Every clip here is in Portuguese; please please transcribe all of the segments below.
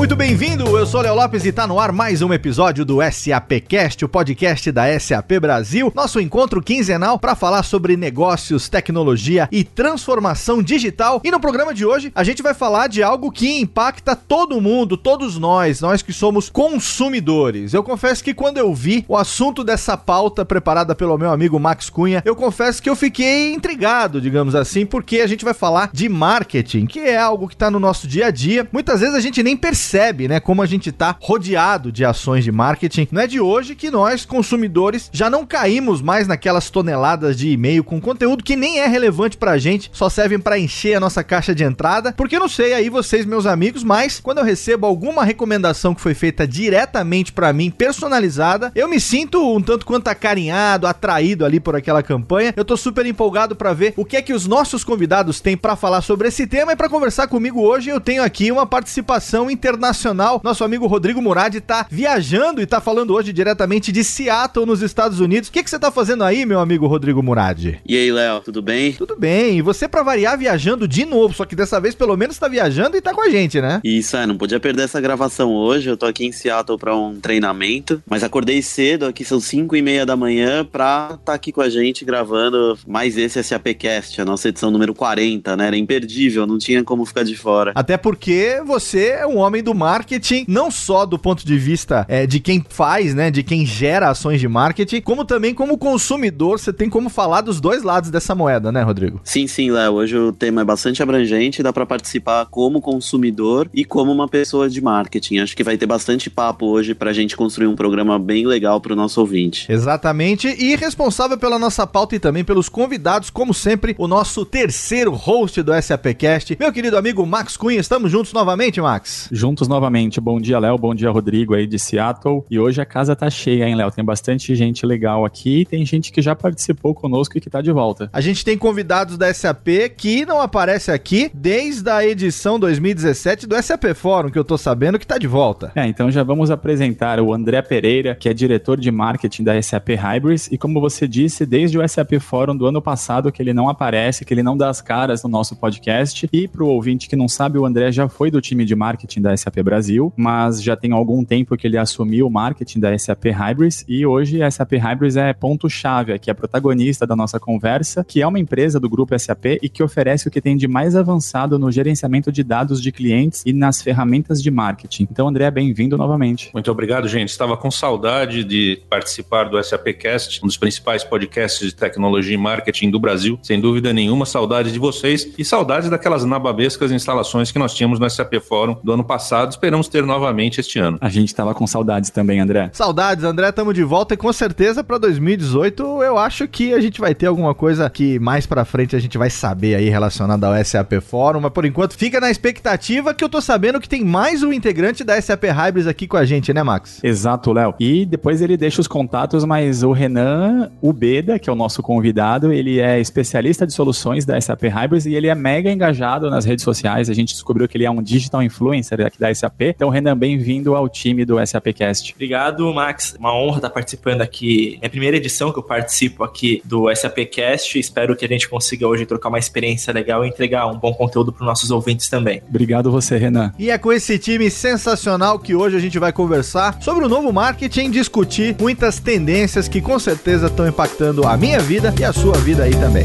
Muito bem-vindo. Eu sou Léo Lopes e tá no ar mais um episódio do SAPcast, o podcast da SAP Brasil, nosso encontro quinzenal para falar sobre negócios, tecnologia e transformação digital. E no programa de hoje, a gente vai falar de algo que impacta todo mundo, todos nós, nós que somos consumidores. Eu confesso que quando eu vi o assunto dessa pauta preparada pelo meu amigo Max Cunha, eu confesso que eu fiquei intrigado, digamos assim, porque a gente vai falar de marketing, que é algo que tá no nosso dia a dia. Muitas vezes a gente nem percebe, né, como a gente tá rodeado de ações de marketing. Não é de hoje que nós, consumidores, já não caímos mais naquelas toneladas de e-mail com conteúdo que nem é relevante pra gente, só servem para encher a nossa caixa de entrada. Porque eu não sei aí vocês, meus amigos, mas quando eu recebo alguma recomendação que foi feita diretamente para mim, personalizada, eu me sinto um tanto quanto acarinhado, atraído ali por aquela campanha. Eu tô super empolgado para ver o que é que os nossos convidados têm para falar sobre esse tema e para conversar comigo hoje eu tenho aqui uma participação internacional. Nosso amigo Rodrigo Murad está viajando e está falando hoje diretamente de Seattle, nos Estados Unidos. O que, que você está fazendo aí, meu amigo Rodrigo Murad? E aí, Léo, tudo bem? Tudo bem. E você, para variar, viajando de novo, só que dessa vez pelo menos está viajando e está com a gente, né? Isso, é, não podia perder essa gravação hoje. Eu tô aqui em Seattle para um treinamento, mas acordei cedo, aqui são 5 e meia da manhã, pra estar tá aqui com a gente gravando mais esse SAPcast, a nossa edição número 40, né? Era imperdível, não tinha como ficar de fora. Até porque você é um homem homem do marketing, não só do ponto de vista é, de quem faz, né, de quem gera ações de marketing, como também como consumidor, você tem como falar dos dois lados dessa moeda, né, Rodrigo? Sim, sim, Léo. Hoje o tema é bastante abrangente, dá para participar como consumidor e como uma pessoa de marketing. Acho que vai ter bastante papo hoje pra gente construir um programa bem legal pro nosso ouvinte. Exatamente, e responsável pela nossa pauta e também pelos convidados, como sempre, o nosso terceiro host do SAPcast, meu querido amigo Max Cunha. Estamos juntos novamente, Max? juntos novamente. Bom dia, Léo. Bom dia, Rodrigo aí de Seattle. E hoje a casa tá cheia, hein, Léo? Tem bastante gente legal aqui. Tem gente que já participou conosco e que tá de volta. A gente tem convidados da SAP que não aparece aqui desde a edição 2017 do SAP Fórum, que eu tô sabendo que tá de volta. É, então já vamos apresentar o André Pereira, que é diretor de marketing da SAP Hybris. E como você disse, desde o SAP Fórum do ano passado que ele não aparece, que ele não dá as caras no nosso podcast. E pro ouvinte que não sabe, o André já foi do time de marketing da da SAP Brasil, mas já tem algum tempo que ele assumiu o marketing da SAP Hybris e hoje a SAP Hybris é ponto-chave, que é protagonista da nossa conversa, que é uma empresa do grupo SAP e que oferece o que tem de mais avançado no gerenciamento de dados de clientes e nas ferramentas de marketing. Então, André, bem-vindo novamente. Muito obrigado, gente. Estava com saudade de participar do SAPcast, um dos principais podcasts de tecnologia e marketing do Brasil. Sem dúvida nenhuma, saudade de vocês e saudades daquelas nababescas instalações que nós tínhamos no SAP Fórum do ano passado passado, esperamos ter novamente este ano. A gente tava com saudades também, André. Saudades, André, tamo de volta e com certeza para 2018 eu acho que a gente vai ter alguma coisa que mais para frente a gente vai saber aí relacionada ao SAP Fórum, mas por enquanto fica na expectativa que eu tô sabendo que tem mais um integrante da SAP Hybris aqui com a gente, né, Max? Exato, Léo. E depois ele deixa os contatos, mas o Renan Ubeda, que é o nosso convidado, ele é especialista de soluções da SAP Hybris e ele é mega engajado nas redes sociais. A gente descobriu que ele é um digital influencer aqui da SAP. Então, Renan, bem-vindo ao time do SAPcast. Obrigado, Max. Uma honra estar participando aqui. É a primeira edição que eu participo aqui do SAPcast. Espero que a gente consiga hoje trocar uma experiência legal e entregar um bom conteúdo para os nossos ouvintes também. Obrigado você, Renan. E é com esse time sensacional que hoje a gente vai conversar sobre o novo marketing, discutir muitas tendências que com certeza estão impactando a minha vida e a sua vida aí também.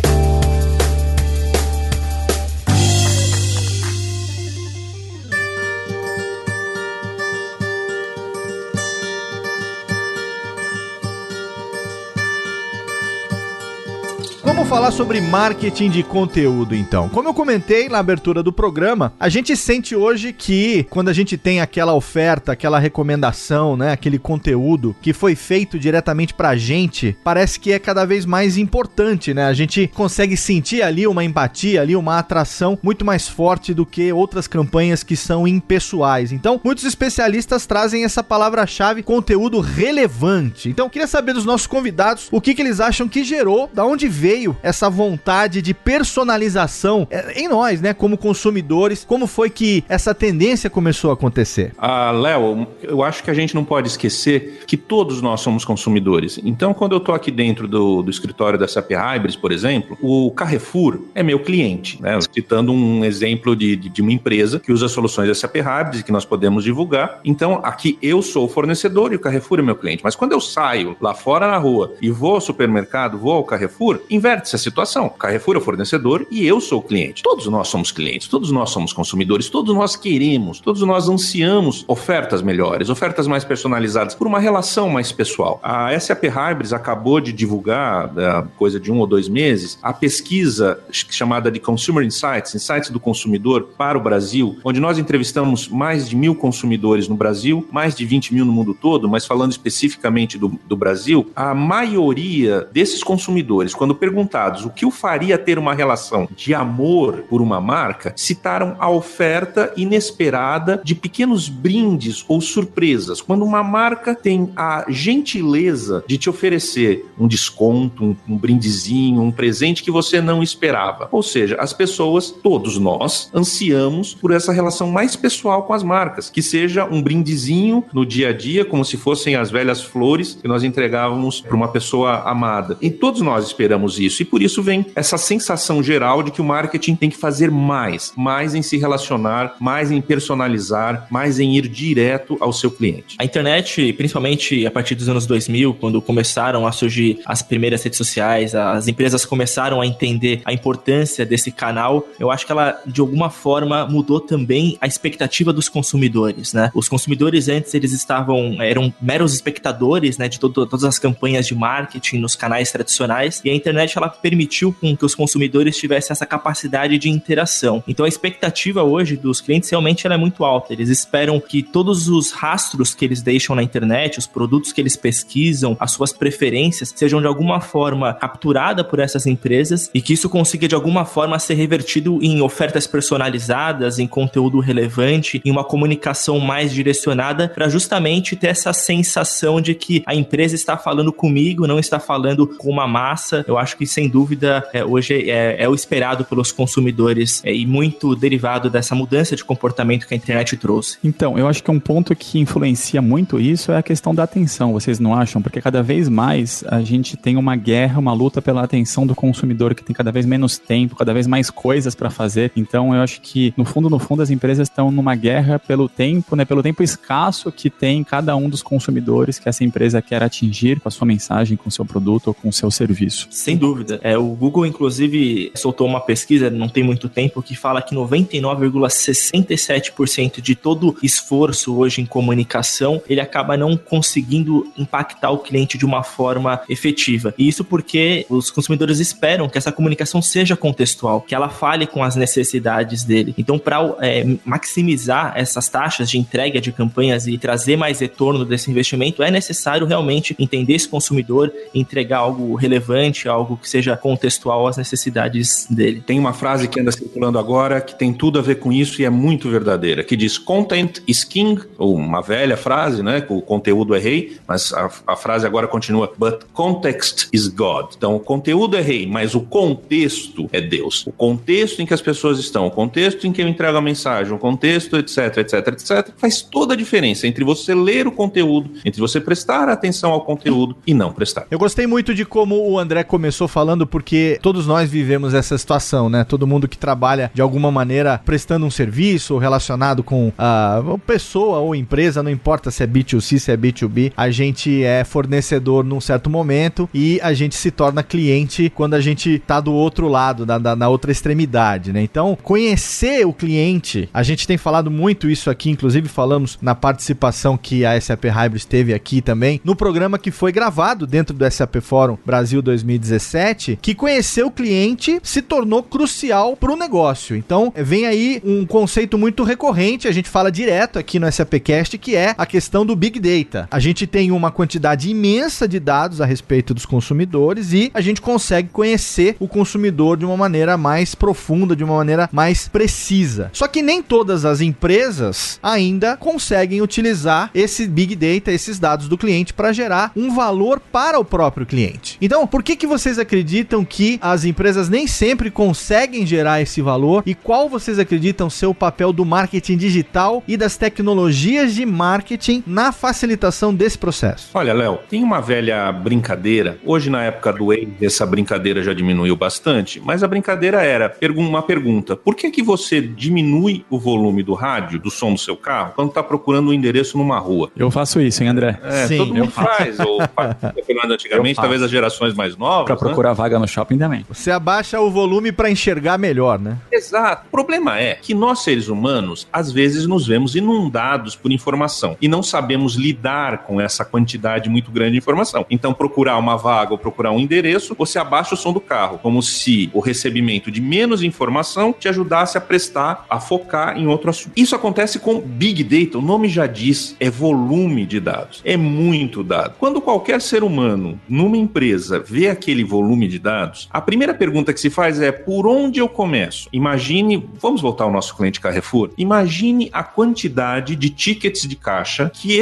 Vamos falar sobre marketing de conteúdo então. Como eu comentei na abertura do programa, a gente sente hoje que quando a gente tem aquela oferta, aquela recomendação, né, aquele conteúdo que foi feito diretamente pra gente, parece que é cada vez mais importante, né? A gente consegue sentir ali uma empatia, ali uma atração muito mais forte do que outras campanhas que são impessoais. Então, muitos especialistas trazem essa palavra-chave conteúdo relevante. Então, queria saber dos nossos convidados o que, que eles acham que gerou, da onde veio essa vontade de personalização é, em nós, né, como consumidores, como foi que essa tendência começou a acontecer? Ah, Léo, eu acho que a gente não pode esquecer que todos nós somos consumidores. Então, quando eu estou aqui dentro do, do escritório da SAP Hybris, por exemplo, o Carrefour é meu cliente, né? Citando um exemplo de, de, de uma empresa que usa soluções da SAP Hybris que nós podemos divulgar. Então, aqui eu sou o fornecedor e o Carrefour é meu cliente. Mas quando eu saio lá fora na rua e vou ao supermercado, vou ao Carrefour, inverte-se a situação. Carrefour é o fornecedor e eu sou o cliente. Todos nós somos clientes, todos nós somos consumidores, todos nós queremos, todos nós ansiamos ofertas melhores, ofertas mais personalizadas, por uma relação mais pessoal. A SAP Hybris acabou de divulgar, coisa de um ou dois meses, a pesquisa chamada de Consumer Insights, Insights do Consumidor para o Brasil, onde nós entrevistamos mais de mil consumidores no Brasil, mais de 20 mil no mundo todo, mas falando especificamente do, do Brasil, a maioria desses consumidores, quando o que o faria ter uma relação de amor por uma marca, citaram a oferta inesperada de pequenos brindes ou surpresas. Quando uma marca tem a gentileza de te oferecer um desconto, um, um brindezinho, um presente que você não esperava. Ou seja, as pessoas, todos nós, ansiamos por essa relação mais pessoal com as marcas, que seja um brindezinho no dia a dia, como se fossem as velhas flores que nós entregávamos para uma pessoa amada. E todos nós esperamos isso, e por isso vem essa sensação geral de que o marketing tem que fazer mais, mais em se relacionar, mais em personalizar, mais em ir direto ao seu cliente. A internet, principalmente a partir dos anos 2000, quando começaram a surgir as primeiras redes sociais, as empresas começaram a entender a importância desse canal, eu acho que ela de alguma forma mudou também a expectativa dos consumidores, né? Os consumidores antes eles estavam eram meros espectadores, né, de todo, todas as campanhas de marketing nos canais tradicionais e a internet ela permitiu com que os consumidores tivessem essa capacidade de interação. Então a expectativa hoje dos clientes realmente é muito alta. Eles esperam que todos os rastros que eles deixam na internet, os produtos que eles pesquisam, as suas preferências sejam de alguma forma capturada por essas empresas e que isso consiga de alguma forma ser revertido em ofertas personalizadas, em conteúdo relevante, em uma comunicação mais direcionada para justamente ter essa sensação de que a empresa está falando comigo, não está falando com uma massa. Eu acho que sem dúvida é, hoje é, é, o esperado pelos consumidores é, e muito derivado dessa mudança de comportamento que a internet trouxe. Então, eu acho que um ponto que influencia muito isso é a questão da atenção, vocês não acham? Porque cada vez mais a gente tem uma guerra, uma luta pela atenção do consumidor que tem cada vez menos tempo, cada vez mais coisas para fazer. Então, eu acho que no fundo, no fundo, as empresas estão numa guerra pelo tempo, né, pelo tempo escasso que tem cada um dos consumidores que essa empresa quer atingir com a sua mensagem, com o seu produto ou com o seu serviço. Sem dúvida. É, o Google, inclusive, soltou uma pesquisa, não tem muito tempo, que fala que 99,67% de todo esforço hoje em comunicação, ele acaba não conseguindo impactar o cliente de uma forma efetiva. E isso porque os consumidores esperam que essa comunicação seja contextual, que ela fale com as necessidades dele. Então, para é, maximizar essas taxas de entrega de campanhas e trazer mais retorno desse investimento, é necessário realmente entender esse consumidor entregar algo relevante, algo que seja contextual às necessidades dele. Tem uma frase que anda circulando agora que tem tudo a ver com isso e é muito verdadeira, que diz content is king, ou uma velha frase, né? O conteúdo é rei, mas a, a frase agora continua, but context is God. Então, o conteúdo é rei, mas o contexto é Deus. O contexto em que as pessoas estão, o contexto em que eu entrego a mensagem, o contexto, etc, etc, etc, faz toda a diferença entre você ler o conteúdo, entre você prestar atenção ao conteúdo e não prestar. Eu gostei muito de como o André começou falando, porque todos nós vivemos essa situação, né? Todo mundo que trabalha de alguma maneira prestando um serviço relacionado com a pessoa ou empresa, não importa se é B2C, se é B2B, a gente é fornecedor num certo momento e a gente se torna cliente quando a gente tá do outro lado, na, na, na outra extremidade, né? Então, conhecer o cliente, a gente tem falado muito isso aqui, inclusive falamos na participação que a SAP Hybris teve aqui também, no programa que foi gravado dentro do SAP Fórum Brasil 2017 internet que conhecer o cliente se tornou crucial para o negócio. Então, vem aí um conceito muito recorrente, a gente fala direto aqui no SAPcast, que é a questão do Big Data. A gente tem uma quantidade imensa de dados a respeito dos consumidores e a gente consegue conhecer o consumidor de uma maneira mais profunda, de uma maneira mais precisa. Só que nem todas as empresas ainda conseguem utilizar esse Big Data, esses dados do cliente para gerar um valor para o próprio cliente. Então, por que que vocês acreditam que as empresas nem sempre conseguem gerar esse valor e qual vocês acreditam ser o papel do marketing digital e das tecnologias de marketing na facilitação desse processo? Olha, Léo, tem uma velha brincadeira. Hoje, na época do Waze, essa brincadeira já diminuiu bastante, mas a brincadeira era uma pergunta: por que que você diminui o volume do rádio, do som do seu carro, quando está procurando um endereço numa rua? Eu faço isso, hein, André? É, Sim, todo mundo faz. Ou antigamente, talvez as gerações mais novas. Para procurar né? Vaga no shopping também. Você abaixa o volume para enxergar melhor, né? Exato. O problema é que nós, seres humanos, às vezes nos vemos inundados por informação e não sabemos lidar com essa quantidade muito grande de informação. Então, procurar uma vaga ou procurar um endereço, você abaixa o som do carro, como se o recebimento de menos informação te ajudasse a prestar, a focar em outro assunto. Isso acontece com Big Data, o nome já diz, é volume de dados. É muito dado. Quando qualquer ser humano numa empresa vê aquele volume de dados, a primeira pergunta que se faz é por onde eu começo? Imagine, vamos voltar ao nosso cliente Carrefour, imagine a quantidade de tickets de caixa que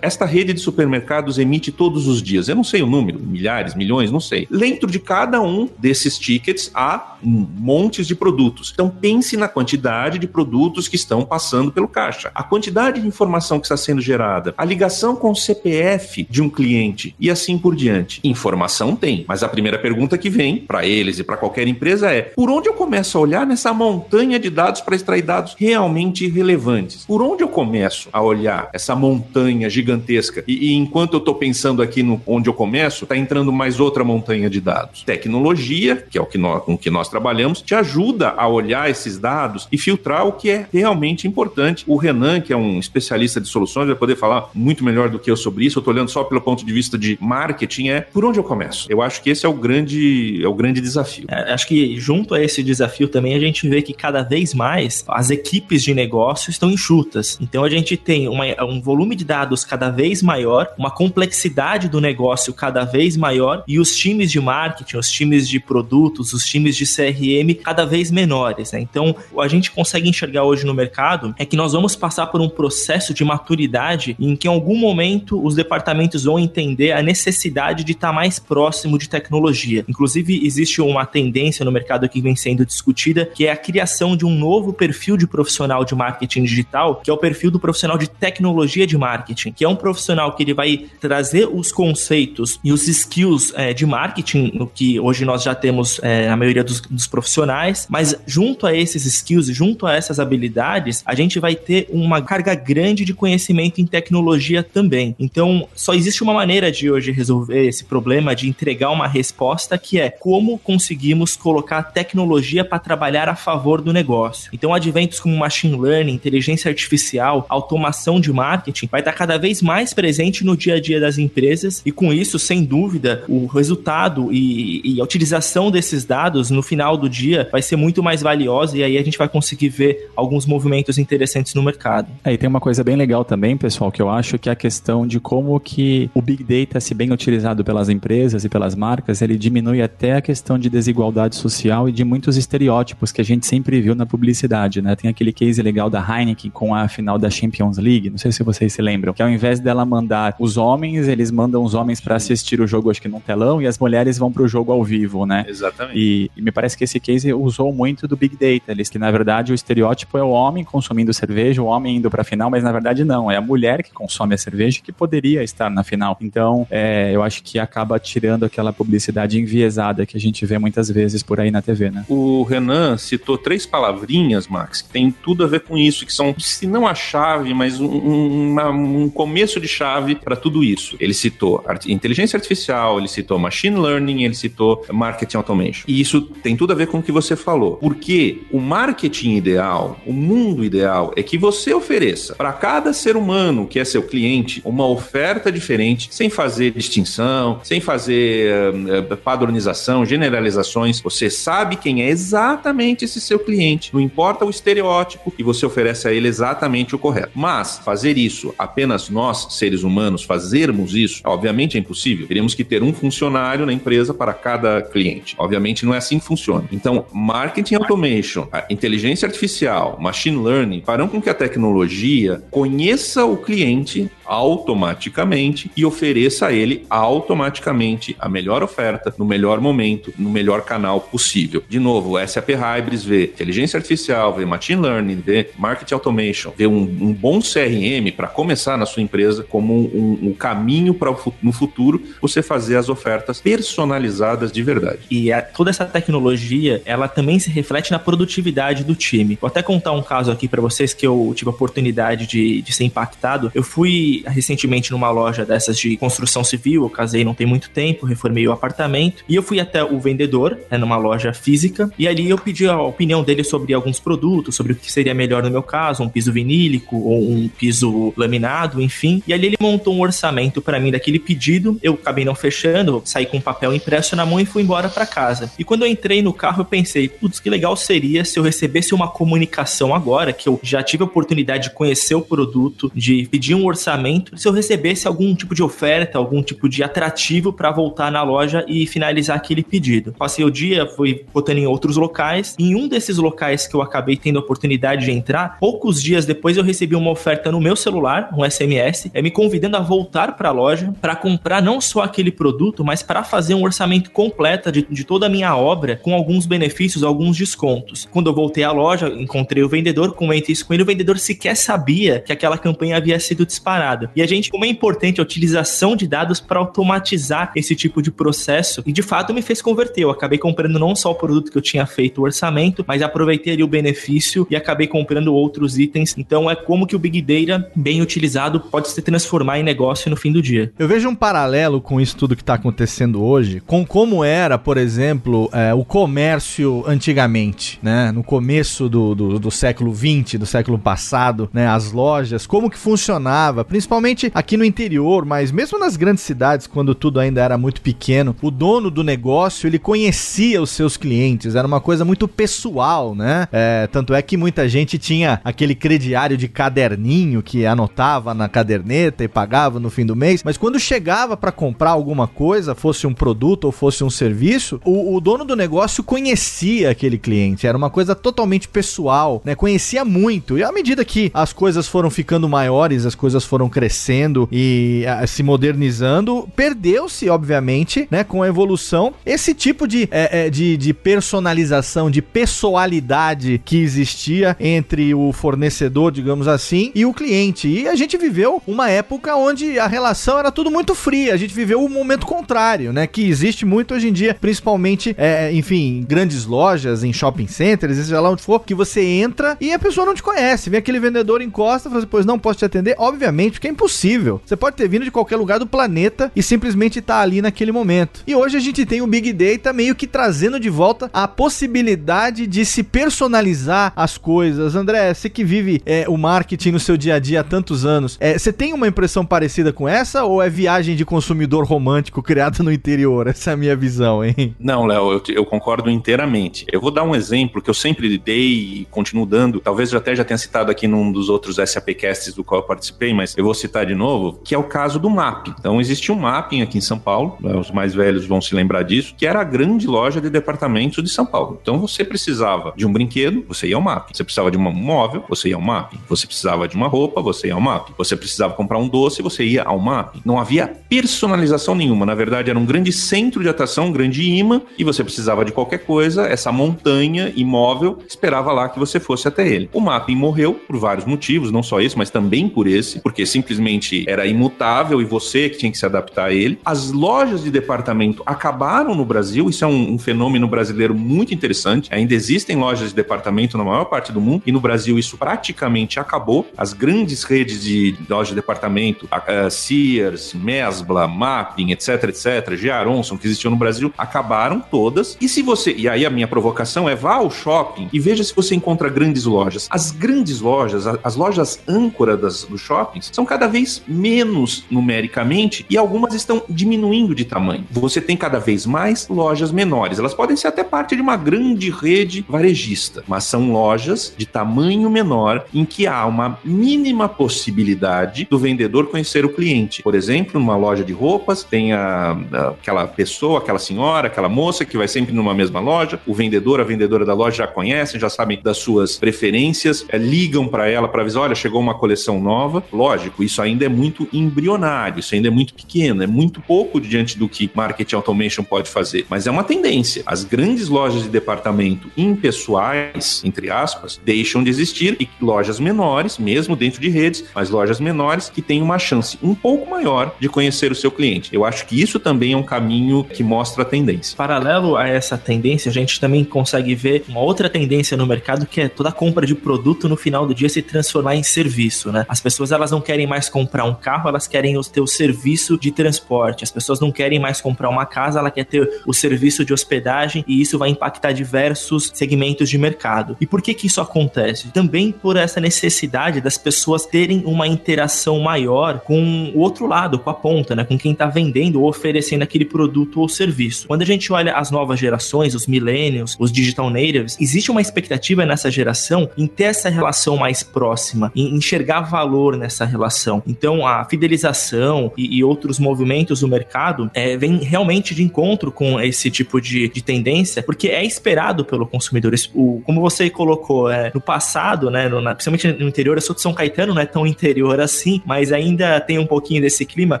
esta rede de supermercados emite todos os dias. Eu não sei o número, milhares, milhões, não sei. Dentro de cada um desses tickets há montes de produtos. Então pense na quantidade de produtos que estão passando pelo caixa, a quantidade de informação que está sendo gerada, a ligação com o CPF de um cliente e assim por diante. Informação tem, mas a primeira pergunta que vem para eles e para qualquer empresa é: por onde eu começo a olhar nessa montanha de dados para extrair dados realmente relevantes? Por onde eu começo a olhar essa montanha gigantesca? E, e enquanto eu estou pensando aqui no onde eu começo, está entrando mais outra montanha de dados. Tecnologia, que é o que nós, com que nós trabalhamos, te ajuda a olhar esses dados e filtrar o que é realmente importante. O Renan, que é um especialista de soluções, vai poder falar muito melhor do que eu sobre isso. Eu estou olhando só pelo ponto de vista de marketing, é por onde eu começo? Eu acho que esse é o grande, é o grande desafio. É, acho que junto a esse desafio também a gente vê que cada vez mais as equipes de negócio estão enxutas. Então a gente tem uma, um volume de dados cada vez maior, uma complexidade do negócio cada vez maior e os times de marketing, os times de produtos, os times de CRM cada vez menores. Né? Então a gente consegue enxergar hoje no mercado é que nós vamos passar por um processo de maturidade em que em algum momento os departamentos vão entender a necessidade de estar mais próximo de tecnologia. Inclusive, existe uma tendência no mercado que vem sendo discutida, que é a criação de um novo perfil de profissional de marketing digital, que é o perfil do profissional de tecnologia de marketing, que é um profissional que ele vai trazer os conceitos e os skills é, de marketing, o que hoje nós já temos é, na maioria dos, dos profissionais, mas junto a esses skills, junto a essas habilidades, a gente vai ter uma carga grande de conhecimento em tecnologia também. Então, só existe uma maneira de hoje resolver esse problema de entregar uma resposta que é como conseguimos colocar tecnologia para trabalhar a favor do negócio. Então, adventos como machine learning, inteligência artificial, automação de marketing vai estar cada vez mais presente no dia a dia das empresas e com isso, sem dúvida, o resultado e, e a utilização desses dados no final do dia vai ser muito mais valiosa e aí a gente vai conseguir ver alguns movimentos interessantes no mercado. É, e tem uma coisa bem legal também, pessoal, que eu acho que é a questão de como que o Big Data, se bem utilizado pelas empresas e pelas marcas, ele diminui até a questão de desigualdade social e de muitos estereótipos que a gente sempre viu na publicidade, né? Tem aquele case legal da Heineken com a final da Champions League, não sei se vocês se lembram, que ao invés dela mandar os homens, eles mandam os homens para assistir o jogo, acho que num telão, e as mulheres vão pro jogo ao vivo, né? Exatamente. E, e me parece que esse case usou muito do Big Data, eles que na verdade o estereótipo é o homem consumindo cerveja, o homem indo pra final, mas na verdade não, é a mulher que consome a cerveja que poderia estar na final. Então, é, eu acho que acaba tirando aquela publicidade enviesada que a gente vê muitas vezes por aí na TV, né? O Renan citou três palavrinhas, Max, que tem tudo a ver com isso, que são, se não a chave, mas um, uma, um começo de chave para tudo isso. Ele citou inteligência artificial, ele citou machine learning, ele citou marketing automation. E isso tem tudo a ver com o que você falou. Porque o marketing ideal, o mundo ideal, é que você ofereça para cada ser humano que é seu cliente uma oferta diferente, sem fazer distinção, sem fazer uh, padronização, generalizações. Você sabe quem é exatamente esse seu cliente. Não importa o estereótipo e você oferece a ele exatamente o correto. Mas fazer isso apenas nós, seres humanos, fazermos isso, obviamente é impossível. Teríamos que ter um funcionário na empresa para cada cliente. Obviamente não é assim que funciona. Então, marketing automation, inteligência artificial, machine learning farão com que a tecnologia conheça o cliente automaticamente e ofereça a ele automaticamente a melhor oferta, no melhor momento, no melhor canal possível. De novo, SAP Hybris vê inteligência artificial, vê machine learning, vê marketing automation, vê um, um bom CRM para começar na sua empresa como um, um caminho para no futuro você fazer as ofertas personalizadas de verdade. E a, toda essa tecnologia, ela também se reflete na produtividade do time. Vou até contar um caso aqui para vocês que eu tive a oportunidade de, de ser impactado. Eu fui recentemente numa loja dessas de construção civil, eu casei não tem muito tempo, reformei o apartamento, e eu fui até o vendedor, né, numa loja física, e ali eu pedi a opinião dele sobre alguns produtos, sobre o que seria melhor no meu caso, um piso vinílico ou um piso laminado, enfim. E ali ele montou um orçamento para mim daquele pedido, eu acabei não fechando, saí com um papel impresso na mão e fui embora para casa. E quando eu entrei no carro, eu pensei, putz, que legal seria se eu recebesse uma comunicação agora, que eu já tive a oportunidade de conhecer o produto, de pedir um orçamento se eu recebesse algum tipo de oferta, algum tipo de atrativo para voltar na loja e finalizar aquele pedido. Passei o dia, fui botando em outros locais. Em um desses locais que eu acabei tendo a oportunidade de entrar, poucos dias depois eu recebi uma oferta no meu celular, um SMS, é, me convidando a voltar para a loja para comprar não só aquele produto, mas para fazer um orçamento completo de, de toda a minha obra com alguns benefícios, alguns descontos. Quando eu voltei à loja, encontrei o vendedor, comentei isso com ele, o vendedor sequer sabia que aquela campanha havia sido disparada. E a gente, como é importante a utilização de dados para automatizar esse tipo de processo, e de fato me fez converter. Eu acabei comprando não só o produto que eu tinha feito o orçamento, mas aproveitei o benefício e acabei comprando outros itens. Então é como que o Big Data, bem utilizado, pode se transformar em negócio no fim do dia. Eu vejo um paralelo com isso tudo que está acontecendo hoje, com como era, por exemplo, é, o comércio antigamente, né? No começo do, do, do século XX, do século passado, né? As lojas, como que funcionava, principalmente principalmente aqui no interior, mas mesmo nas grandes cidades, quando tudo ainda era muito pequeno, o dono do negócio ele conhecia os seus clientes, era uma coisa muito pessoal, né? É, tanto é que muita gente tinha aquele crediário de caderninho que anotava na caderneta e pagava no fim do mês, mas quando chegava para comprar alguma coisa, fosse um produto ou fosse um serviço, o, o dono do negócio conhecia aquele cliente, era uma coisa totalmente pessoal, né? Conhecia muito. E à medida que as coisas foram ficando maiores, as coisas foram crescendo e a, se modernizando, perdeu-se, obviamente, né, com a evolução, esse tipo de, é, é, de, de personalização, de pessoalidade que existia entre o fornecedor, digamos assim, e o cliente. E a gente viveu uma época onde a relação era tudo muito fria. A gente viveu o um momento contrário, né? Que existe muito hoje em dia, principalmente, é, enfim, em grandes lojas, em shopping centers, seja lá onde for, que você entra e a pessoa não te conhece. Vem aquele vendedor encosta fala assim, pois não posso te atender. Obviamente, que é impossível. Você pode ter vindo de qualquer lugar do planeta e simplesmente estar tá ali naquele momento. E hoje a gente tem o Big Data meio que trazendo de volta a possibilidade de se personalizar as coisas. André, você que vive é, o marketing no seu dia a dia há tantos anos, é, você tem uma impressão parecida com essa ou é viagem de consumidor romântico criada no interior? Essa é a minha visão, hein? Não, Léo, eu, eu, concordo inteiramente. Eu vou dar um exemplo que eu sempre dei e continuo dando. Talvez eu até já tenha citado aqui num dos outros SAPcasts do qual eu participei, mas eu vou vou citar de novo, que é o caso do MAP. Então, existia um mapping aqui em São Paulo, né, os mais velhos vão se lembrar disso, que era a grande loja de departamentos de São Paulo. Então, você precisava de um brinquedo, você ia ao MAP. Você precisava de um móvel, você ia ao MAP. Você precisava de uma roupa, você ia ao MAP. Você precisava comprar um doce, você ia ao MAP. Não havia personalização nenhuma. Na verdade, era um grande centro de atração, um grande imã, e você precisava de qualquer coisa, essa montanha imóvel esperava lá que você fosse até ele. O mapping morreu por vários motivos, não só esse, mas também por esse, porque simplesmente simplesmente era imutável e você que tinha que se adaptar a ele. As lojas de departamento acabaram no Brasil, isso é um, um fenômeno brasileiro muito interessante. Ainda existem lojas de departamento na maior parte do mundo e no Brasil isso praticamente acabou. As grandes redes de lojas de departamento, a, a Sears, Mesbla, Mapping, etc, etc, G. Aronson, que existiam no Brasil, acabaram todas. E se você, e aí a minha provocação é vá ao shopping e veja se você encontra grandes lojas. As grandes lojas, as lojas âncora das, dos shoppings, são cada vez menos numericamente e algumas estão diminuindo de tamanho. Você tem cada vez mais lojas menores. Elas podem ser até parte de uma grande rede varejista, mas são lojas de tamanho menor em que há uma mínima possibilidade do vendedor conhecer o cliente. Por exemplo, numa loja de roupas, tem a, aquela pessoa, aquela senhora, aquela moça que vai sempre numa mesma loja, o vendedor, a vendedora da loja já conhecem, já sabem das suas preferências, é, ligam para ela para avisar, olha, chegou uma coleção nova. Lógico, isso ainda é muito embrionário, isso ainda é muito pequeno, é muito pouco diante do que marketing automation pode fazer, mas é uma tendência. As grandes lojas de departamento impessoais, entre aspas, deixam de existir e lojas menores, mesmo dentro de redes, mas lojas menores que têm uma chance um pouco maior de conhecer o seu cliente. Eu acho que isso também é um caminho que mostra a tendência. Paralelo a essa tendência, a gente também consegue ver uma outra tendência no mercado que é toda a compra de produto no final do dia se transformar em serviço, né? As pessoas elas não querem mais comprar um carro, elas querem ter o serviço de transporte. As pessoas não querem mais comprar uma casa, ela quer ter o serviço de hospedagem e isso vai impactar diversos segmentos de mercado. E por que que isso acontece? Também por essa necessidade das pessoas terem uma interação maior com o outro lado, com a ponta, né? Com quem está vendendo ou oferecendo aquele produto ou serviço. Quando a gente olha as novas gerações, os millennials, os digital natives, existe uma expectativa nessa geração em ter essa relação mais próxima, em enxergar valor nessa relação. Então, a fidelização e, e outros movimentos do mercado é, vem realmente de encontro com esse tipo de, de tendência, porque é esperado pelo consumidor. O, como você colocou, é, no passado, né, no, na, principalmente no interior, eu sou de São Caetano, não é tão interior assim, mas ainda tem um pouquinho desse clima.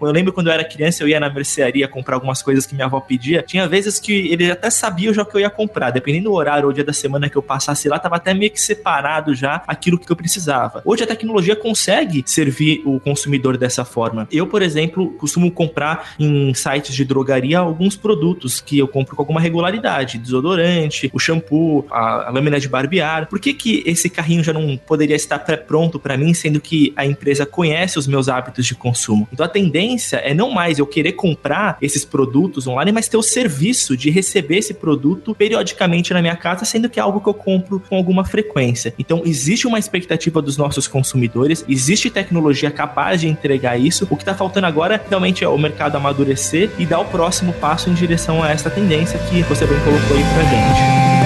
Eu lembro quando eu era criança, eu ia na mercearia comprar algumas coisas que minha avó pedia. Tinha vezes que ele até sabia já que eu ia comprar, dependendo do horário ou dia da semana que eu passasse lá, tava até meio que separado já aquilo que eu precisava. Hoje a tecnologia consegue servir o consumidor dessa forma. Eu, por exemplo, costumo comprar em sites de drogaria alguns produtos que eu compro com alguma regularidade, desodorante, o shampoo, a, a lâmina de barbear. Por que que esse carrinho já não poderia estar pré-pronto para mim, sendo que a empresa conhece os meus hábitos de consumo? Então a tendência é não mais eu querer comprar esses produtos online, mas ter o serviço de receber esse produto periodicamente na minha casa, sendo que é algo que eu compro com alguma frequência. Então existe uma expectativa dos nossos consumidores, existe tecnologia capaz de entregar isso. O que está faltando agora realmente é o mercado amadurecer e dar o próximo passo em direção a essa tendência que você bem colocou aí pra gente.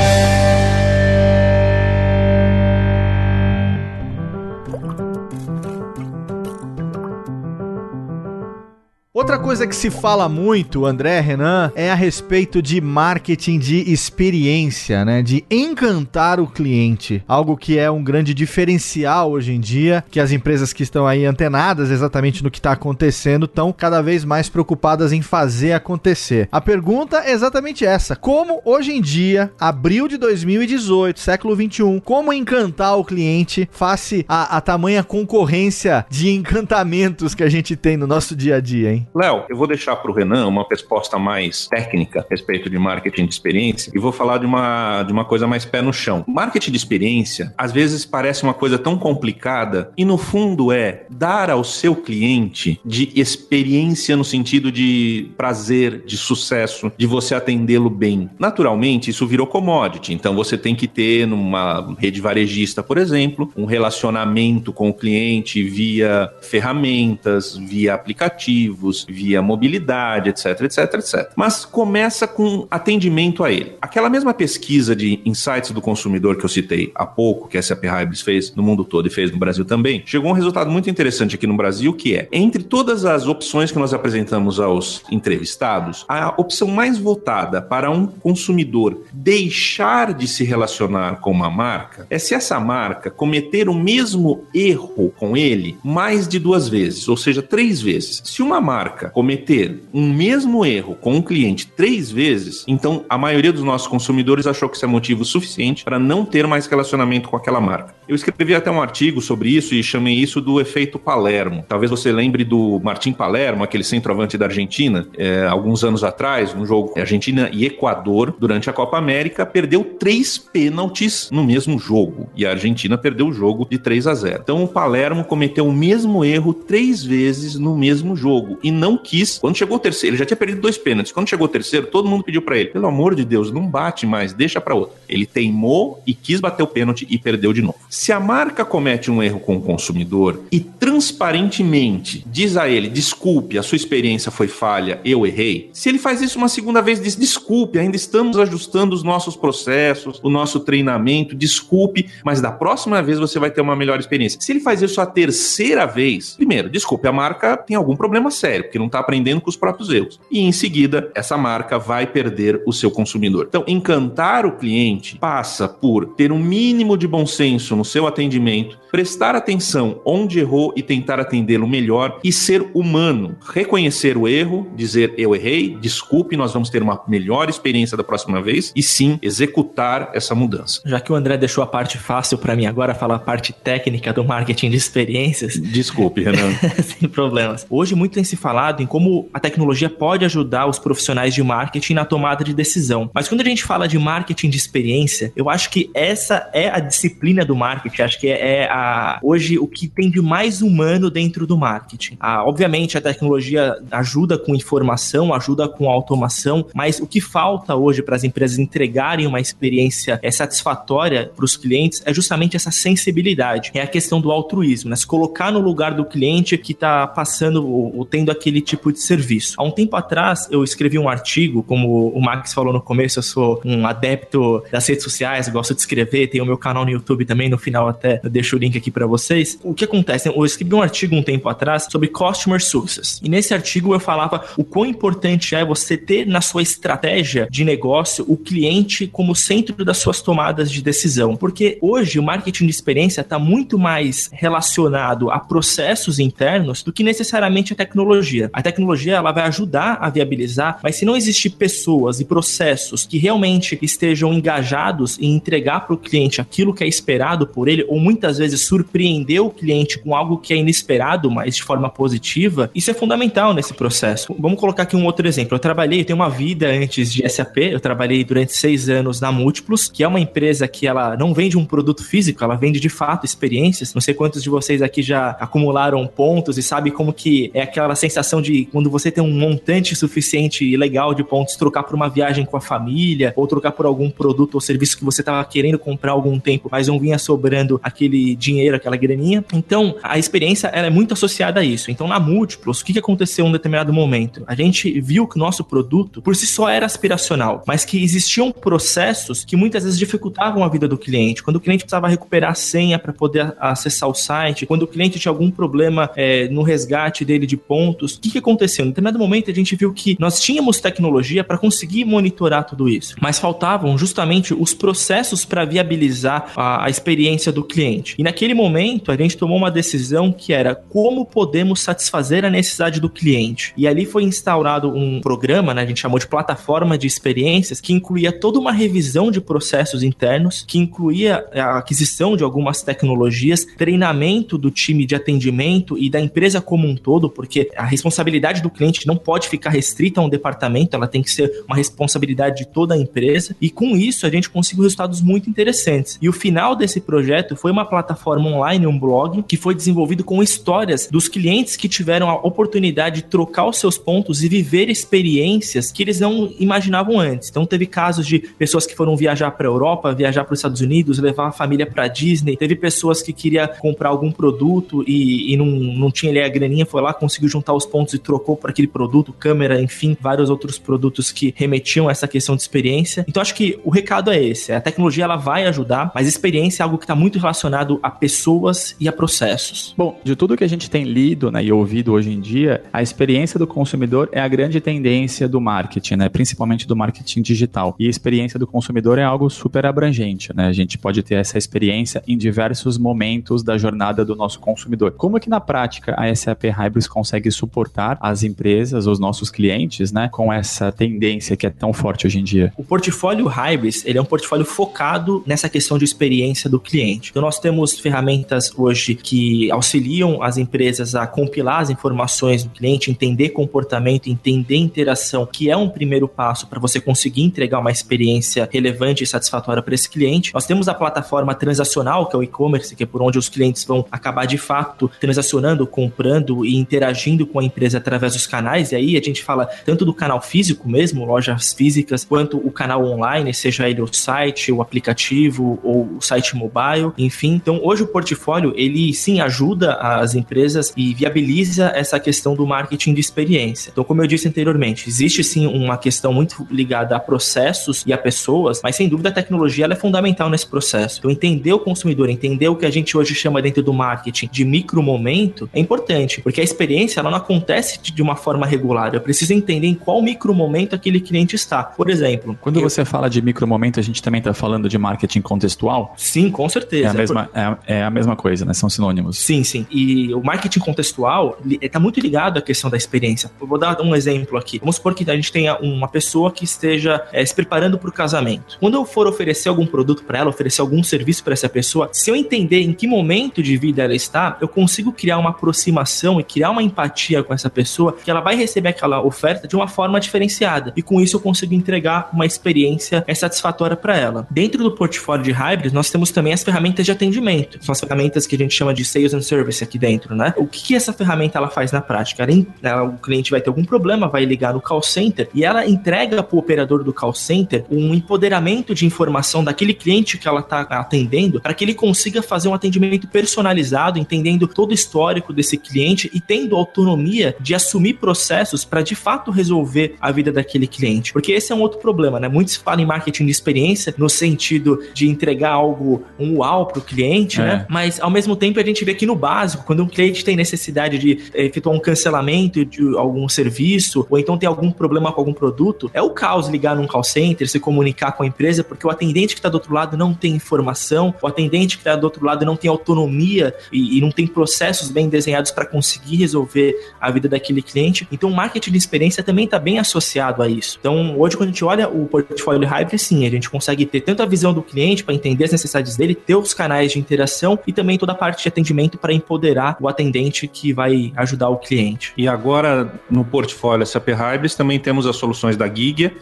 Outra coisa que se fala muito, André, Renan, é a respeito de marketing de experiência, né? De encantar o cliente. Algo que é um grande diferencial hoje em dia, que as empresas que estão aí antenadas exatamente no que está acontecendo estão cada vez mais preocupadas em fazer acontecer. A pergunta é exatamente essa: como hoje em dia, abril de 2018, século 21, como encantar o cliente face a, a tamanha concorrência de encantamentos que a gente tem no nosso dia a dia, hein? Léo, eu vou deixar para o Renan uma resposta mais técnica a respeito de marketing de experiência e vou falar de uma, de uma coisa mais pé no chão. Marketing de experiência, às vezes, parece uma coisa tão complicada e, no fundo, é dar ao seu cliente de experiência no sentido de prazer, de sucesso, de você atendê-lo bem. Naturalmente, isso virou commodity, então você tem que ter, numa rede varejista, por exemplo, um relacionamento com o cliente via ferramentas, via aplicativos via mobilidade, etc, etc, etc. Mas começa com atendimento a ele. Aquela mesma pesquisa de insights do consumidor que eu citei há pouco, que a SAP Hybris fez no mundo todo e fez no Brasil também, chegou um resultado muito interessante aqui no Brasil, que é, entre todas as opções que nós apresentamos aos entrevistados, a opção mais votada para um consumidor deixar de se relacionar com uma marca é se essa marca cometer o mesmo erro com ele mais de duas vezes, ou seja, três vezes. Se uma marca marca cometer um mesmo erro com um cliente três vezes, então a maioria dos nossos consumidores achou que isso é motivo suficiente para não ter mais relacionamento com aquela marca. Eu escrevi até um artigo sobre isso e chamei isso do efeito Palermo. Talvez você lembre do Martim Palermo, aquele centroavante da Argentina, é, alguns anos atrás, no jogo Argentina e Equador, durante a Copa América, perdeu três pênaltis no mesmo jogo. E a Argentina perdeu o jogo de 3 a 0. Então o Palermo cometeu o mesmo erro três vezes no mesmo jogo e não quis. Quando chegou o terceiro, ele já tinha perdido dois pênaltis. Quando chegou o terceiro, todo mundo pediu para ele: pelo amor de Deus, não bate mais, deixa para outro. Ele teimou e quis bater o pênalti e perdeu de novo. Se a marca comete um erro com o consumidor e transparentemente diz a ele: desculpe, a sua experiência foi falha, eu errei. Se ele faz isso uma segunda vez, diz: desculpe, ainda estamos ajustando os nossos processos, o nosso treinamento, desculpe, mas da próxima vez você vai ter uma melhor experiência. Se ele faz isso a terceira vez, primeiro, desculpe, a marca tem algum problema sério, porque não está aprendendo com os próprios erros. E em seguida, essa marca vai perder o seu consumidor. Então, encantar o cliente passa por ter um mínimo de bom senso no seu atendimento, prestar atenção onde errou e tentar atendê-lo melhor e ser humano. Reconhecer o erro, dizer eu errei, desculpe, nós vamos ter uma melhor experiência da próxima vez e sim executar essa mudança. Já que o André deixou a parte fácil para mim agora falar a parte técnica do marketing de experiências. Desculpe, Renan. Sem problemas. Hoje muito tem se falado em como a tecnologia pode ajudar os profissionais de marketing na tomada de decisão. Mas quando a gente fala de marketing de experiência, eu acho que essa é a disciplina do marketing, acho que é a hoje o que tem de mais humano dentro do marketing. Ah, obviamente a tecnologia ajuda com informação, ajuda com automação, mas o que falta hoje para as empresas entregarem uma experiência é, satisfatória para os clientes é justamente essa sensibilidade. É a questão do altruísmo, né? Se colocar no lugar do cliente que está passando ou, ou tendo aquele tipo de serviço. Há um tempo atrás eu escrevi um artigo, como o Max falou no começo, eu sou um adepto das redes sociais, gosto de escrever, tenho o meu canal no YouTube também, no final até eu deixo o link aqui para vocês. O que acontece? Eu escrevi um artigo um tempo atrás sobre Customer Success. E nesse artigo eu falava o quão importante é você ter na sua estratégia de negócio o cliente como centro das suas tomadas de decisão. Porque hoje o marketing de experiência está muito mais relacionado a processos internos do que necessariamente a tecnologia. A tecnologia ela vai ajudar a viabilizar, mas se não existir pessoas e processos que realmente estejam engajados em entregar para o cliente aquilo que é esperado por ele, ou muitas vezes surpreender o cliente com algo que é inesperado, mas de forma positiva, isso é fundamental nesse processo. Vamos colocar aqui um outro exemplo. Eu trabalhei, eu tenho uma vida antes de SAP, eu trabalhei durante seis anos na Múltiplos, que é uma empresa que ela não vende um produto físico, ela vende de fato experiências. Não sei quantos de vocês aqui já acumularam pontos e sabe como que é aquela sensação de quando você tem um montante suficiente e legal de pontos, trocar por uma viagem com a família, ou trocar por algum produto ou serviço que você estava querendo comprar há algum tempo, mas não vinha sobrando aquele dinheiro, aquela graninha. Então, a experiência ela é muito associada a isso. Então, na Múltiplos, o que, aconteceu em um determinado momento? A gente viu que o nosso produto, por si só, era aspiracional, mas que existiam processos que muitas vezes dificultavam a vida do cliente. Quando o cliente precisava recuperar a senha para poder acessar o site, quando o cliente tinha algum problema é, no resgate dele de pontos, o que, que aconteceu? Em determinado momento, a gente viu que nós tínhamos tecnologia para conseguir monitorar tudo isso, mas faltavam justamente os processos para viabilizar a, a experiência do cliente. E naquele momento, a gente tomou uma decisão que era como podemos satisfazer a necessidade do cliente. E ali foi instaurado um programa, né, a gente chamou de plataforma de experiências, que incluía toda uma revisão de processos internos, que incluía a aquisição de algumas tecnologias, treinamento do time de atendimento e da empresa como um todo, porque a responsabilidade do cliente não pode ficar restrita a um departamento, ela tem que ser uma responsabilidade de toda a empresa. E com isso a gente conseguiu resultados muito interessantes. E o final desse projeto foi uma plataforma online, um blog, que foi desenvolvido com histórias dos clientes que tiveram a oportunidade de trocar os seus pontos e viver experiências que eles não imaginavam antes. Então teve casos de pessoas que foram viajar para a Europa, viajar para os Estados Unidos, levar a família para Disney. Teve pessoas que queria comprar algum produto e, e não, não tinha ali a graninha, foi lá, conseguiu juntar os pontos e trocou por aquele produto, câmera, enfim, vários outros produtos que remetiam a essa questão de experiência. Então acho que o recado é esse: a tecnologia ela vai ajudar, mas experiência é algo que está muito relacionado a pessoas e a processos. Bom, de tudo que a gente tem lido né, e ouvido hoje em dia, a experiência do consumidor é a grande tendência do marketing, né, principalmente do marketing digital. E a experiência do consumidor é algo super abrangente. Né? A gente pode ter essa experiência em diversos momentos da jornada do nosso consumidor. Como é que na prática a SAP Hybris consegue comportar as empresas, os nossos clientes, né, com essa tendência que é tão forte hoje em dia? O portfólio Hybris, ele é um portfólio focado nessa questão de experiência do cliente. Então nós temos ferramentas hoje que auxiliam as empresas a compilar as informações do cliente, entender comportamento, entender interação, que é um primeiro passo para você conseguir entregar uma experiência relevante e satisfatória para esse cliente. Nós temos a plataforma transacional, que é o e-commerce, que é por onde os clientes vão acabar de fato transacionando, comprando e interagindo com a empresa através dos canais. E aí a gente fala tanto do canal físico mesmo, lojas físicas, quanto o canal online, seja ele o site, o aplicativo ou o site mobile, enfim. Então hoje o portfólio ele sim ajuda as empresas e viabiliza essa questão do marketing de experiência. Então, como eu disse anteriormente, existe sim uma questão muito ligada a processos e a pessoas, mas sem dúvida a tecnologia ela é fundamental nesse processo. Então, entender o consumidor, entender o que a gente hoje chama dentro do marketing de micro momento é importante, porque a experiência ela não acontece de uma forma regular. Eu preciso entender em qual micro momento aquele cliente está. Por exemplo, quando eu... você fala de micro momento, a gente também está falando de marketing contextual? Sim, com certeza. É a mesma, é, é a mesma coisa, né? São sinônimos. Sim, sim. E o marketing contextual está muito ligado à questão da experiência. Eu vou dar um exemplo aqui. Vamos supor que a gente tenha uma pessoa que esteja é, se preparando para o casamento. Quando eu for oferecer algum produto para ela, oferecer algum serviço para essa pessoa, se eu entender em que momento de vida ela está, eu consigo criar uma aproximação e criar uma empatia com essa pessoa que ela vai receber aquela oferta de uma forma diferenciada. E com isso eu consigo entregar uma experiência é, satisfatória para ela. Dentro do portfólio de Hybrid, nós temos também as ferramentas de atendimento. São as ferramentas que a gente chama de Sales and Service aqui dentro, né? O que, que essa ferramenta ela faz na prática? Ela, o cliente vai ter algum problema, vai ligar no call center e ela entrega para o operador do call center um empoderamento de informação daquele cliente que ela está atendendo para que ele consiga fazer um atendimento personalizado, entendendo todo o histórico desse cliente e tendo autonomia de assumir processos para de fato resolver a vida daquele cliente. Porque esse é um outro problema, né? Muitos falam em marketing de experiência no sentido de entregar algo, um uau para o cliente, né? é. né? Mas ao mesmo tempo a gente vê que no básico, quando um cliente tem necessidade de efetuar um cancelamento de algum serviço, ou então tem algum problema com algum produto, é o caos ligar num call center, se comunicar com a empresa, porque o atendente que está do outro lado não tem informação, o atendente que está do outro lado não tem autonomia e, e não tem processos bem desenhados para conseguir resolver a vida daquele cliente. Então, o marketing de experiência também está bem associado a isso. Então, hoje, quando a gente olha o portfólio Hype, sim, a gente consegue ter tanto a visão do cliente para entender as necessidades dele, ter os canais de interação e também toda a parte de atendimento para empoderar o atendente que vai ajudar o cliente. E agora, no portfólio SAP Hybris, também temos as soluções da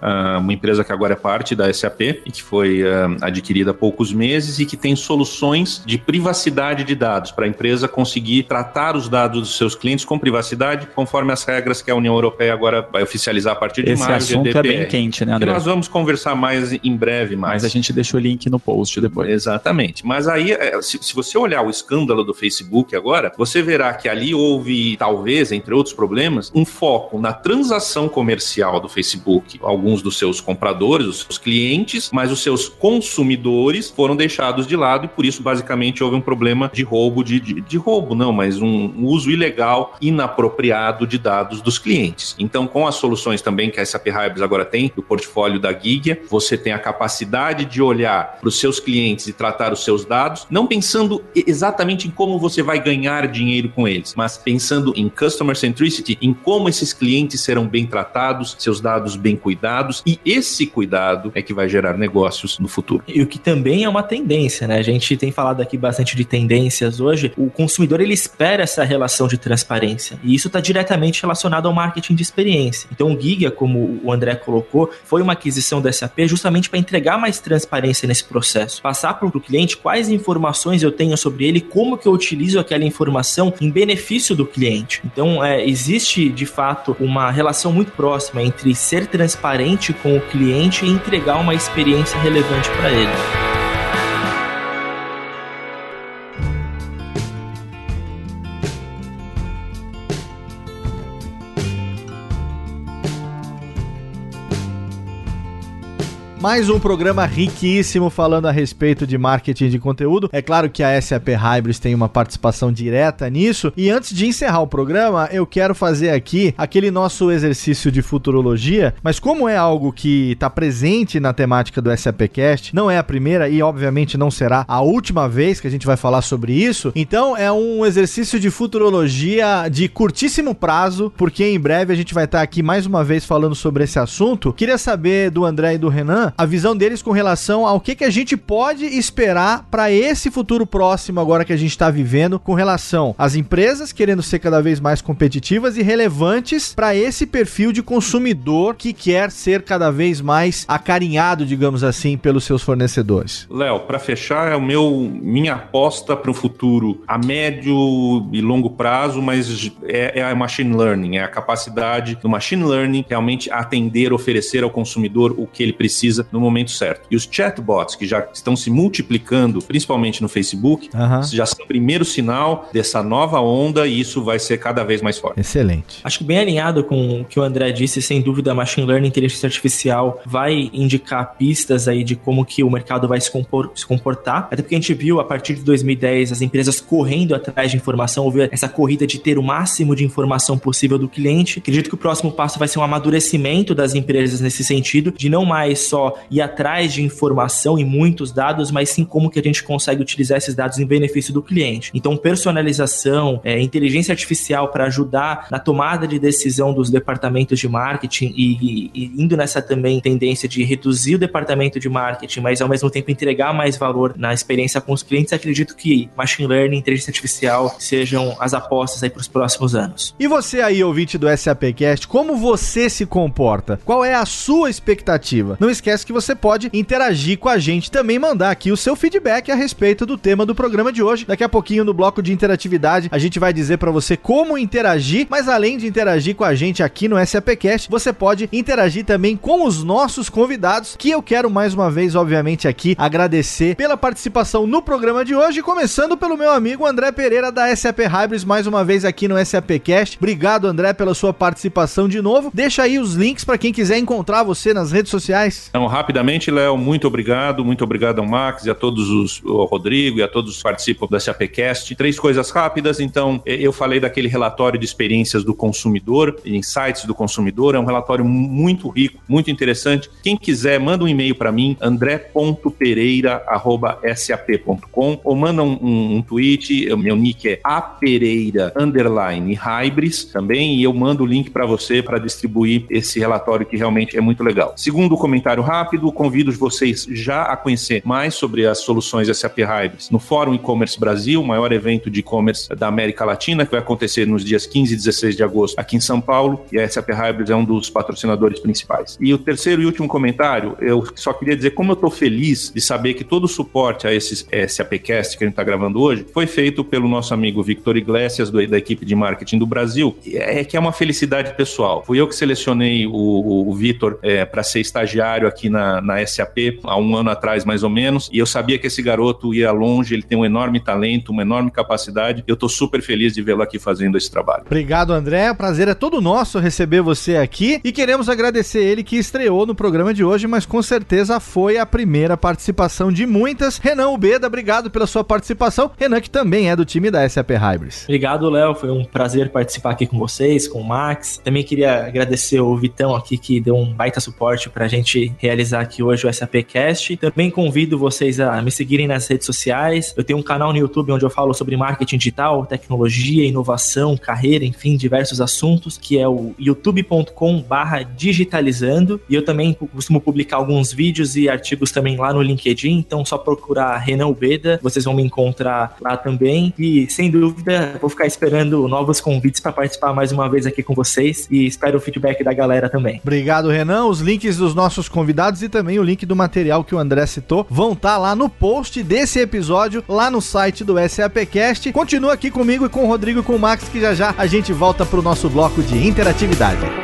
ah, uma empresa que agora é parte da SAP e que foi adquirida há poucos meses e que tem soluções de privacidade de dados para a empresa conseguir tratar os dados dos seus clientes com privacidade, conforme as regras que a União Europeia agora vai oficializar a partir de Esse maio. Esse assunto GDPR, é bem quente, né, André? Que nós vamos conversar mais em breve. Mais. Mas a gente deixa o link no post depois. Exatamente. Mas aí, é, se, se você olhar o escândalo do Facebook agora, você verá que ali houve, talvez, entre outros problemas, um foco na transação comercial do Facebook. Alguns dos seus compradores, os seus clientes, mas os seus consumidores foram deixados de lado e por isso, basicamente, houve um problema de roubo, de, de, de roubo não, mas um, um uso ilegal, inapropriado de dados dos clientes. Então, com as soluções também que a SAP Hybris agora tem, do portfólio da Giga, você tem a capacidade de olhar para os seus clientes e tratar os seus dados, não pensando exatamente em como você vai ganhar dinheiro com eles, mas pensando em customer centricity, em como esses clientes serão bem tratados, seus dados bem cuidados, e esse cuidado é que vai gerar negócios no futuro. E o que também é uma tendência, né? A gente tem falado aqui bastante de tendências hoje. O consumidor ele espera essa relação de transparência, e isso está diretamente relacionado ao marketing de experiência. Então, o Giga, como o André colocou, foi uma aquisição da SAP justamente para entregar mais transparência nesse processo, passar para o cliente quais informações eu tenho sobre ele, como que eu utilizo aquela informação em benefício do cliente. Então, é, existe de fato uma relação muito próxima entre ser transparente com o cliente e entregar uma experiência relevante para ele. Mais um programa riquíssimo falando a respeito de marketing de conteúdo. É claro que a SAP Hybris tem uma participação direta nisso. E antes de encerrar o programa, eu quero fazer aqui aquele nosso exercício de futurologia, mas como é algo que está presente na temática do SAPcast, não é a primeira e obviamente não será a última vez que a gente vai falar sobre isso. Então é um exercício de futurologia de curtíssimo prazo, porque em breve a gente vai estar aqui mais uma vez falando sobre esse assunto. Queria saber do André e do Renan a visão deles com relação ao que, que a gente pode esperar para esse futuro próximo agora que a gente está vivendo com relação às empresas querendo ser cada vez mais competitivas e relevantes para esse perfil de consumidor que quer ser cada vez mais acarinhado, digamos assim, pelos seus fornecedores. Léo, para fechar, é o meu minha aposta para o futuro a médio e longo prazo, mas é, é a machine learning, é a capacidade do machine learning realmente atender, oferecer ao consumidor o que ele precisa no momento certo. E os chatbots que já estão se multiplicando, principalmente no Facebook, uhum. já são o primeiro sinal dessa nova onda e isso vai ser cada vez mais forte. Excelente. Acho que bem alinhado com o que o André disse, sem dúvida, a machine learning, inteligência artificial vai indicar pistas aí de como que o mercado vai se, compor, se comportar. Até porque a gente viu a partir de 2010 as empresas correndo atrás de informação, houve essa corrida de ter o máximo de informação possível do cliente. Acredito que o próximo passo vai ser um amadurecimento das empresas nesse sentido, de não mais só ir atrás de informação e muitos dados, mas sim como que a gente consegue utilizar esses dados em benefício do cliente. Então, personalização, é, inteligência artificial para ajudar na tomada de decisão dos departamentos de marketing e, e, e, indo nessa também tendência de reduzir o departamento de marketing, mas ao mesmo tempo entregar mais valor na experiência com os clientes, acredito que machine learning, inteligência artificial sejam as apostas aí para os próximos anos. E você aí, ouvinte do SAPcast, como você se comporta? Qual é a sua expectativa? Não esquece que você pode interagir com a gente, também mandar aqui o seu feedback a respeito do tema do programa de hoje. Daqui a pouquinho no bloco de interatividade, a gente vai dizer para você como interagir, mas além de interagir com a gente aqui no SAPcast, você pode interagir também com os nossos convidados, que eu quero mais uma vez, obviamente, aqui agradecer pela participação no programa de hoje, começando pelo meu amigo André Pereira da SAP Hybris, mais uma vez aqui no SAPcast. Obrigado, André, pela sua participação de novo. Deixa aí os links para quem quiser encontrar você nas redes sociais. Então, rapidamente, Léo, muito obrigado, muito obrigado ao Max e a todos os, o Rodrigo e a todos os que participam da SAPcast. Três coisas rápidas, então, eu falei daquele relatório de experiências do consumidor, insights do consumidor, é um relatório muito rico, muito interessante. Quem quiser, manda um e-mail para mim, andré.pereira.sap.com ou manda um, um, um tweet, meu nick é apereira underline hybris também, e eu mando o link para você para distribuir esse relatório que realmente é muito legal. Segundo comentário rápido, convido vocês já a conhecer mais sobre as soluções SAP Hybris no Fórum E-Commerce Brasil, o maior evento de e-commerce da América Latina, que vai acontecer nos dias 15 e 16 de agosto aqui em São Paulo, e a SAP Hybris é um dos patrocinadores principais. E o terceiro e último comentário, eu só queria dizer como eu estou feliz de saber que todo o suporte a esse SAPcast que a gente está gravando hoje foi feito pelo nosso amigo Victor Iglesias, do, da equipe de marketing do Brasil, é que é uma felicidade pessoal. Fui eu que selecionei o, o Vitor é, para ser estagiário aqui na, na SAP há um ano atrás, mais ou menos, e eu sabia que esse garoto ia longe, ele tem um enorme talento, uma enorme capacidade. Eu estou super feliz de vê-lo aqui fazendo esse trabalho. Obrigado, André. Prazer é todo nosso receber você aqui e queremos agradecer ele que estreou no programa de hoje, mas com certeza foi a primeira participação de muitas. Renan Ubeda, obrigado pela sua participação. Renan, que também é do time da SAP Hybris. Obrigado, Léo. Foi um prazer participar aqui com vocês, com o Max. Também queria agradecer o Vitão aqui que deu um baita suporte para a gente realizar aqui hoje o SAPcast. Também convido vocês a me seguirem nas redes sociais. Eu tenho um canal no YouTube onde eu falo sobre marketing digital, tecnologia, inovação, carreira, enfim, diversos assuntos, que é o youtube.com/digitalizando. E eu também costumo publicar alguns vídeos e artigos também lá no LinkedIn, então só procurar Renan Ubeda, vocês vão me encontrar lá também. E sem dúvida, vou ficar esperando novos convites para participar mais uma vez aqui com vocês e espero o feedback da galera também. Obrigado, Renan. Os links dos nossos convidados e também o link do material que o André citou vão estar tá lá no post desse episódio, lá no site do SAPcast. Continua aqui comigo e com o Rodrigo e com o Max, que já já a gente volta para o nosso bloco de interatividade.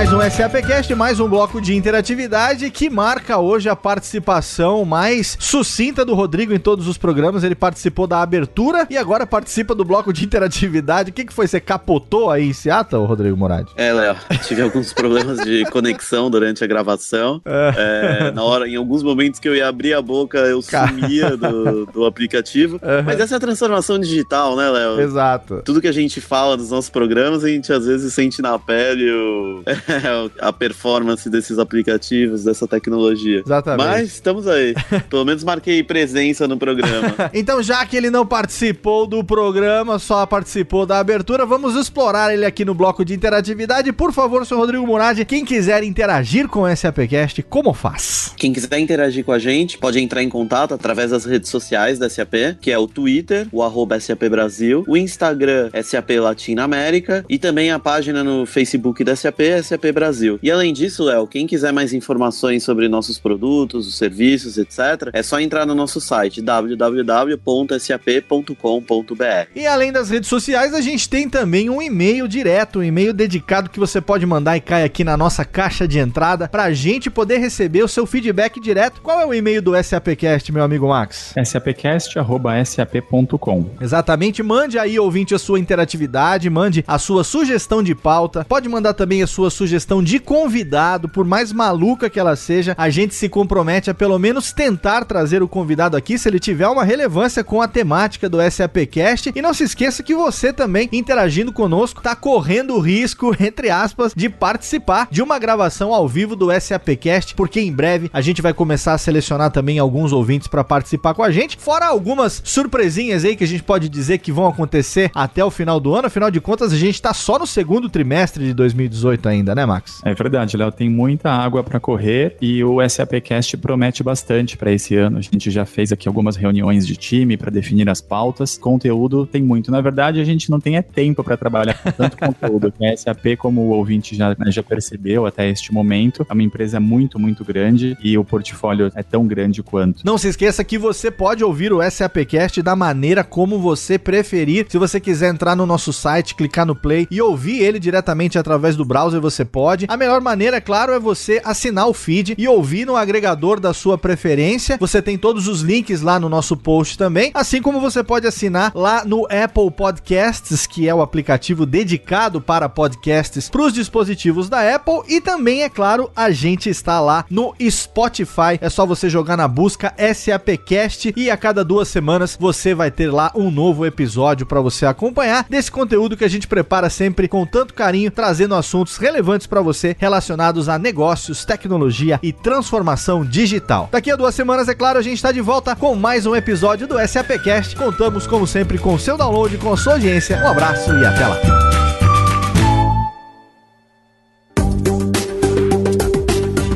Mais um SAPcast, mais um bloco de interatividade que marca hoje a participação mais sucinta do Rodrigo em todos os programas. Ele participou da abertura e agora participa do bloco de interatividade. O que, que foi? Você capotou aí em Seattle, Rodrigo Moraes? É, Léo, tive alguns problemas de conexão durante a gravação. É, na hora, em alguns momentos que eu ia abrir a boca, eu sumia do, do aplicativo. Uhum. Mas essa é a transformação digital, né, Léo? Exato. Tudo que a gente fala nos nossos programas, a gente às vezes sente na pele o- a performance desses aplicativos, dessa tecnologia. Exatamente. Mas estamos aí. Pelo menos marquei presença no programa. Então, já que ele não participou do programa, só participou da abertura, vamos explorar ele aqui no bloco de interatividade. Por favor, senhor Rodrigo Murad, quem quiser interagir com o SAPcast, como faz? Quem quiser interagir com a gente, pode entrar em contato através das redes sociais da SAP, que é o Twitter, o arroba SAP Brasil, o Instagram SAP Latinoamérica e também a página no Facebook da SAP, SAP Brasil. E além disso, Léo, quem quiser mais informações sobre nossos produtos, os serviços, etc., é só entrar no nosso site www.sap.com.br. E além das redes sociais, a gente tem também um e-mail direto, um e-mail dedicado que você pode mandar e cai aqui na nossa caixa de entrada pra gente poder receber o seu feedback direto. Qual é o e-mail do SAPcast, meu amigo Max? sapcast.sap.com. Exatamente, mande aí, ouvinte, a sua interatividade, mande a sua sugestão de pauta, pode mandar também a sua sugestão de convidado, por mais maluca que ela seja, a gente se compromete a pelo menos tentar trazer o convidado aqui se ele tiver uma relevância com a temática do SAPcast. E não se esqueça que você também, interagindo conosco, tá correndo o risco, entre aspas, de participar de uma gravação ao vivo do SAPcast, porque em breve a gente vai começar a selecionar também alguns ouvintes para participar com a gente, fora algumas surpresinhas aí que a gente pode dizer que vão acontecer até o final do ano. Afinal de contas, a gente tá só no segundo trimestre de 2018 ainda, né, Max? É verdade, Léo, tem muita água para correr e o SAPcast promete bastante para esse ano. A gente já fez aqui algumas reuniões de time para definir as pautas. Conteúdo tem muito. Na verdade, a gente não tem é tempo para trabalhar com tanto conteúdo. A SAP, como o ouvinte já, né, já percebeu até este momento, é uma empresa muito, muito grande e o portfólio é tão grande quanto. Não se esqueça que você pode ouvir o SAPcast da maneira como você preferir. Se você quiser entrar no nosso site, clicar no play e ouvir ele diretamente através do browser, você pode. A melhor maneira, é claro, é você assinar o feed e ouvir no agregador da sua preferência. Você tem todos os links lá no nosso post também, assim como você pode assinar lá no Apple Podcasts, que é o aplicativo dedicado para podcasts para os dispositivos da Apple e também, é claro, a gente está lá no Spotify. É só você jogar na busca SAPcast e a cada duas semanas você vai ter lá um novo episódio para você acompanhar desse conteúdo que a gente prepara sempre com tanto carinho, trazendo assuntos relevantes para você relacionados a negócios, tecnologia e transformação digital. Daqui a duas semanas, é claro, a gente está de volta com mais um episódio do SAPcast. Contamos, como sempre, com o seu download, com a sua audiência. Um abraço e até lá.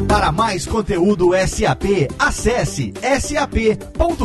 Para mais conteúdo SAP, acesse sap.com.br.